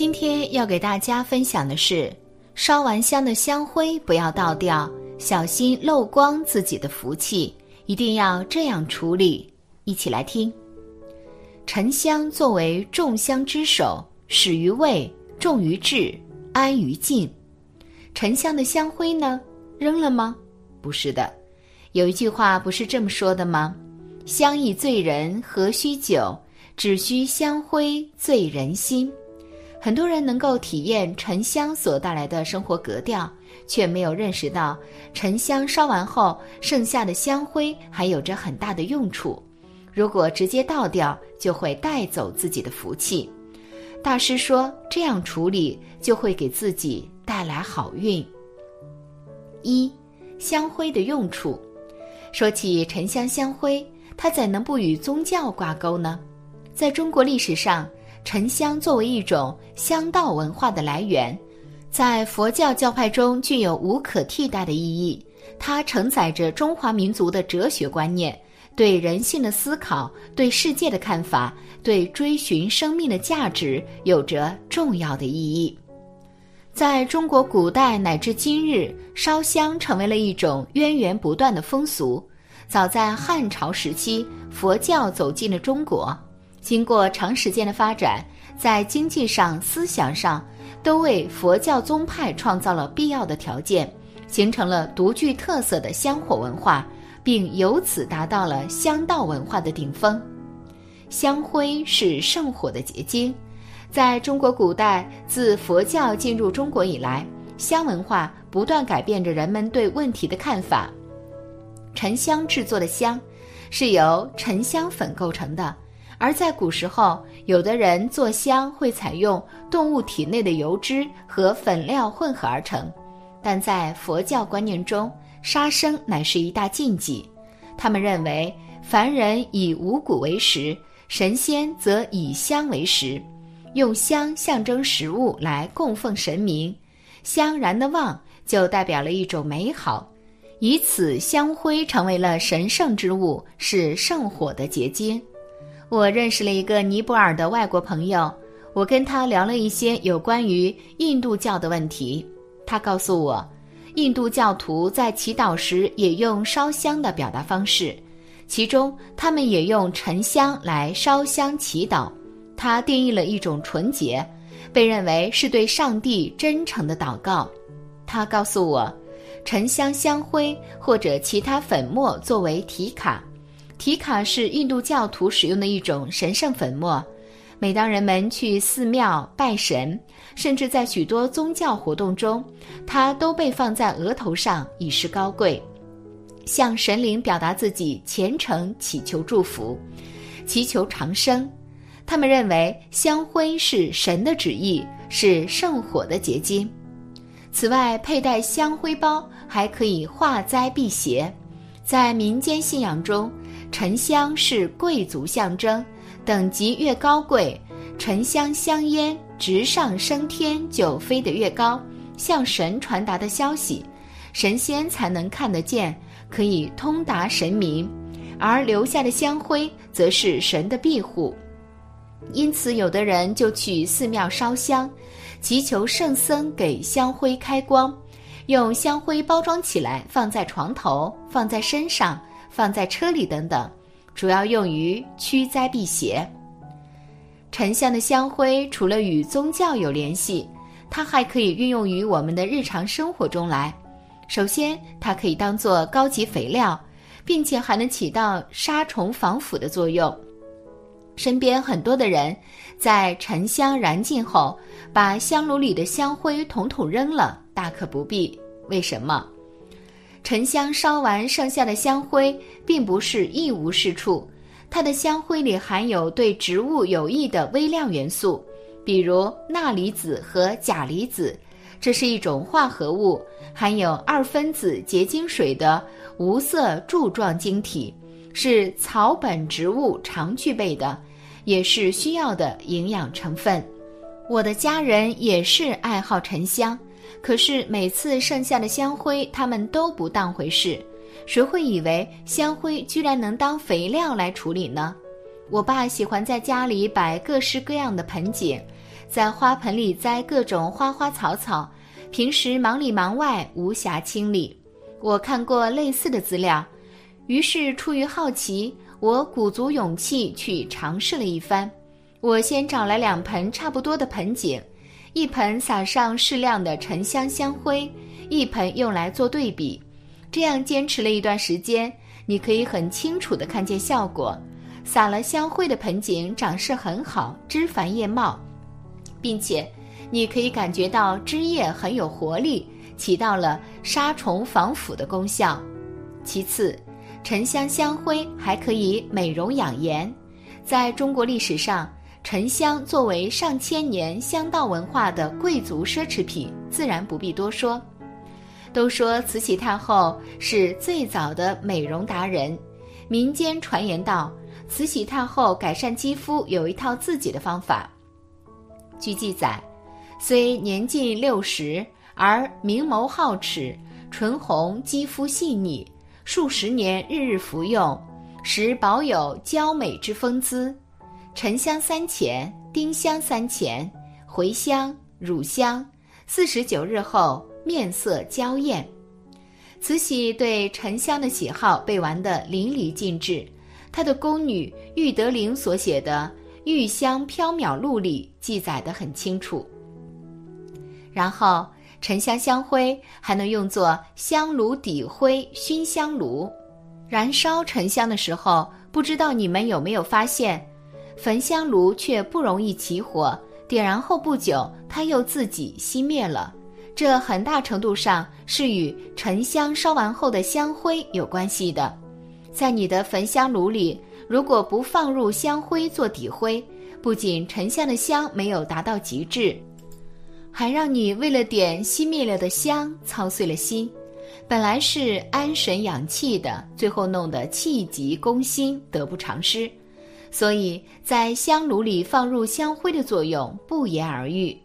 今天要给大家分享的是，烧完香的香灰不要倒掉，小心漏光自己的福气，一定要这样处理。一起来听。沉香作为众香之首，始于味，重于质，安于静。沉香的香灰呢，扔了吗？不是的。有一句话不是这么说的吗？香亦醉人何须酒，只需香灰醉人心。很多人能够体验沉香所带来的生活格调，却没有认识到沉香烧完后剩下的香灰还有着很大的用处。如果直接倒掉，就会带走自己的福气。大师说，这样处理就会给自己带来好运。一，香灰的用处。说起沉香香灰，它怎能不与宗教挂钩呢？在中国历史上，沉香作为一种香道文化的来源，在佛教教派中具有无可替代的意义。它承载着中华民族的哲学观念，对人性的思考，对世界的看法，对追寻生命的价值有着重要的意义。在中国古代乃至今日，烧香成为了一种源源不断的风俗。早在汉朝时期，佛教走进了中国，经过长时间的发展，在经济上、思想上，都为佛教宗派创造了必要的条件，形成了独具特色的香火文化，并由此达到了香道文化的顶峰。香灰是圣火的结晶。在中国古代，自佛教进入中国以来，香文化不断改变着人们对问题的看法。沉香制作的香，是由沉香粉构成的，而在古时候，有的人做香会采用动物体内的油脂和粉料混合而成，但在佛教观念中，杀生乃是一大禁忌。他们认为，凡人以五谷为食，神仙则以香为食。用香象征食物来供奉神明，香燃的旺就代表了一种美好，以此香灰成为了神圣之物，是圣火的结晶。我认识了一个尼泊尔的外国朋友，我跟他聊了一些有关于印度教的问题。他告诉我，印度教徒在祈祷时也用烧香的表达方式，其中他们也用沉香来烧香祈祷。他定义了一种纯洁，被认为是对上帝真诚的祷告。他告诉我，沉香香灰或者其他粉末作为提卡，提卡是印度教徒使用的一种神圣粉末。每当人们去寺庙拜神，甚至在许多宗教活动中，它都被放在额头上以示高贵，向神灵表达自己虔诚祈求祝福，祈求长生。他们认为香灰是神的旨意，是圣火的结晶。此外，佩戴香灰包还可以化灾辟邪。在民间信仰中，沉香是贵族象征，等级越高贵，沉香香烟直上升天就飞得越高，向神传达的消息，神仙才能看得见，可以通达神明，而留下的香灰则是神的庇护。因此，有的人就去寺庙烧香，祈求圣僧给香灰开光，用香灰包装起来，放在床头、放在身上、放在车里等等，主要用于驱灾辟邪。沉香的香灰除了与宗教有联系，它还可以运用于我们的日常生活中来。首先，它可以当做高级肥料，并且还能起到杀虫防腐的作用。身边很多的人，在沉香燃尽后，把香炉里的香灰统统扔了，大可不必。为什么？沉香烧完剩下的香灰，并不是一无是处，它的香灰里含有对植物有益的微量元素，比如钠离子和钾离子，这是一种化合物，含有二分子结晶水的无色柱状晶体，是草本植物常具备的。也是需要的营养成分。我的家人也是爱好沉香，可是每次剩下的香灰，他们都不当回事。谁会以为香灰居然能当肥料来处理呢？我爸喜欢在家里摆各式各样的盆景，在花盆里栽各种花花草草，平时忙里忙外，无暇清理。我看过类似的资料，于是出于好奇，我鼓足勇气去尝试了一番。我先找来两盆差不多的盆景，一盆撒上适量的沉香香灰，一盆用来做对比。这样坚持了一段时间，你可以很清楚地看见效果。撒了香灰的盆景长势很好，枝繁叶茂，并且你可以感觉到枝叶很有活力，起到了杀虫防腐的功效。其次，沉香香灰还可以美容养颜。在中国历史上，沉香作为上千年香道文化的贵族奢侈品，自然不必多说。都说慈禧太后是最早的美容达人，民间传言道。慈禧太后改善肌肤有一套自己的方法。据记载，虽年近六十，而明眸皓齿，唇红，肌肤细腻，数十年日日服用，时保有娇美之风姿。沉香三钱，丁香三钱，茴香、乳香，四十九日后面色娇艳。慈禧对沉香的喜好被玩得淋漓尽致。她的宫女玉德玲所写的《玉香缥缈录》里记载得很清楚。然后，沉香香灰还能用作香炉底灰熏香炉。燃烧沉香的时候，不知道你们有没有发现，焚香炉却不容易起火，点燃后不久，它又自己熄灭了。这很大程度上是与沉香烧完后的香灰有关系的。在你的焚香炉里，如果不放入香灰做底灰，不仅沉香的香没有达到极致，还让你为了点熄灭了的香操碎了心。本来是安神养气的，最后弄得气急攻心，得不偿失。所以在香炉里放入香灰的作用不言而喻。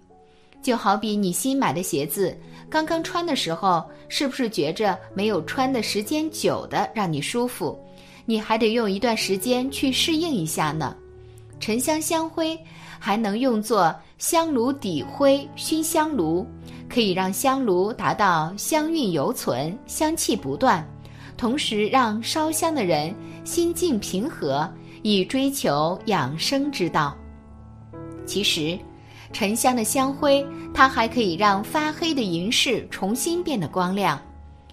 就好比你新买的鞋子，刚刚穿的时候，是不是觉着没有穿的时间久的让你舒服？你还得用一段时间去适应一下呢。沉香香灰还能用作香炉底灰熏香炉，可以让香炉达到香韵犹存、香气不断，同时让烧香的人心境平和，以追求养生之道。其实。沉香的香灰，它还可以让发黑的银饰重新变得光亮。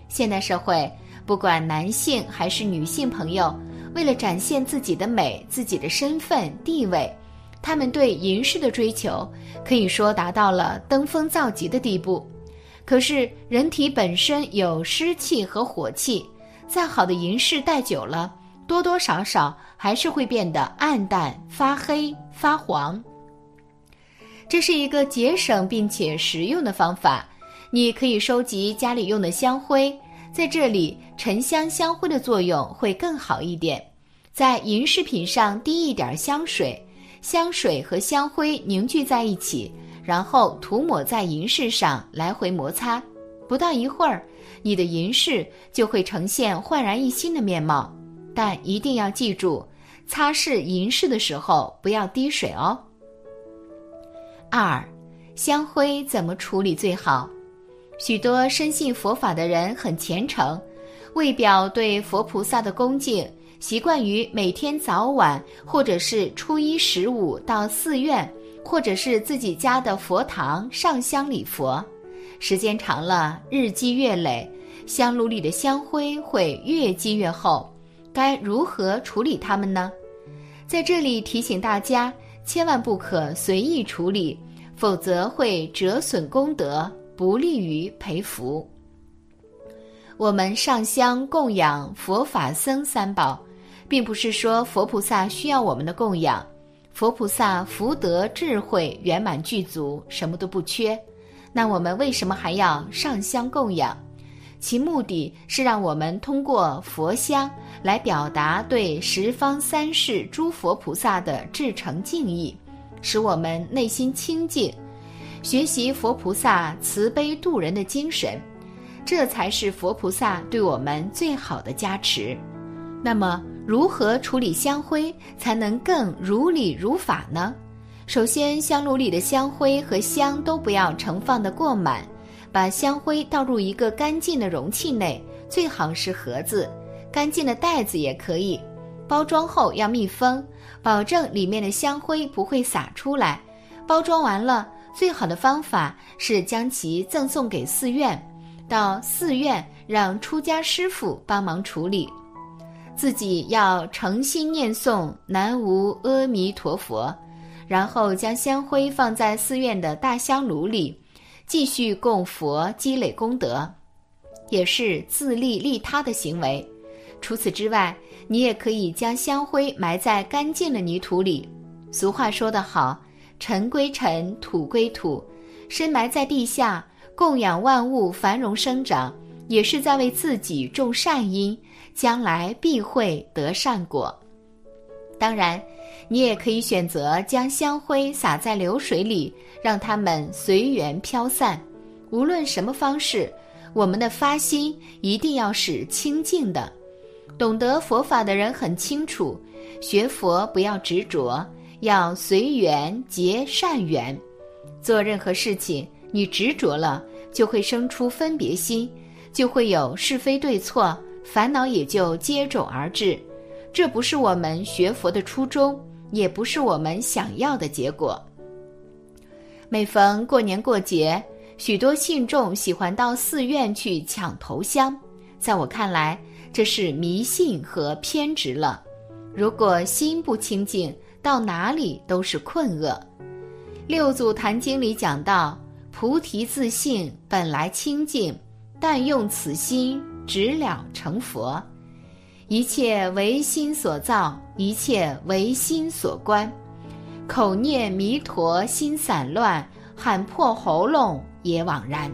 现代社会，不管男性还是女性朋友，为了展现自己的美、自己的身份地位，他们对银饰的追求可以说达到了登峰造极的地步。可是，人体本身有湿气和火气，再好的银饰戴久了，多多少少还是会变得暗淡、发黑、发黄。这是一个节省并且实用的方法。你可以收集家里用的香灰，在这里沉香香灰的作用会更好一点。在银饰品上滴一点香水，香水和香灰凝聚在一起，然后涂抹在银饰上，来回摩擦。不到一会儿，你的银饰就会呈现焕然一新的面貌。但一定要记住，擦拭银饰的时候不要滴水哦。二，香灰怎么处理最好？许多深信佛法的人很虔诚，为表对佛菩萨的恭敬，习惯于每天早晚或者是初一十五到寺院，或者是自己家的佛堂上香礼佛。时间长了，日积月累，香炉里的香灰会越积越厚。该如何处理它们呢？在这里提醒大家。千万不可随意处理，否则会折损功德，不利于培福。我们上香供养佛法僧三宝，并不是说佛菩萨需要我们的供养，佛菩萨福德智慧圆满具足，什么都不缺。那我们为什么还要上香供养？其目的是让我们通过佛香来表达对十方三世诸佛菩萨的至诚敬意，使我们内心清净，学习佛菩萨慈悲度人的精神，这才是佛菩萨对我们最好的加持。那么，如何处理香灰才能更如理如法呢？首先，香炉里的香灰和香都不要盛放的过满，把香灰倒入一个干净的容器内，最好是盒子，干净的袋子也可以。包装后要密封，保证里面的香灰不会洒出来。包装完了，最好的方法是将其赠送给寺院，到寺院让出家师傅帮忙处理。自己要诚心念诵南无阿弥陀佛，然后将香灰放在寺院的大香炉里，继续供佛积累功德，也是自利利他的行为。除此之外，你也可以将香灰埋在干净的泥土里。俗话说得好：“尘归尘，土归土。”深埋在地下，供养万物繁荣生长，也是在为自己种善因，将来必会得善果。当然，你也可以选择将香灰撒在流水里，让它们随缘飘散。无论什么方式，我们的发心一定要是清净的。懂得佛法的人很清楚，学佛不要执着，要随缘结善缘。做任何事情，你执着了，就会生出分别心，就会有是非对错，烦恼也就接踵而至。这不是我们学佛的初衷，也不是我们想要的结果。每逢过年过节，许多信众喜欢到寺院去抢头香，在我看来。这是迷信和偏执了。如果心不清净，到哪里都是困厄。六祖坛经里讲到：“菩提自性本来清净，但用此心直了成佛。一切唯心所造，一切唯心所观。口念弥陀，心散乱，喊破喉咙也枉然。”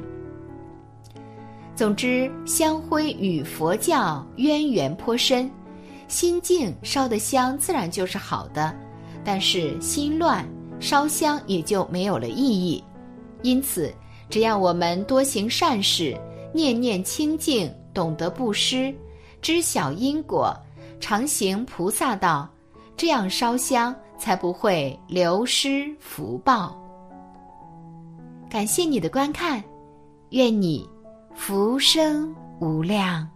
总之，香灰与佛教渊源颇深，心静烧的香自然就是好的，但是心乱烧香也就没有了意义。因此，只要我们多行善事，念念清净，懂得布施，知晓因果常行菩萨道这样烧香才不会流失福报。感谢你的观看愿你福生无量。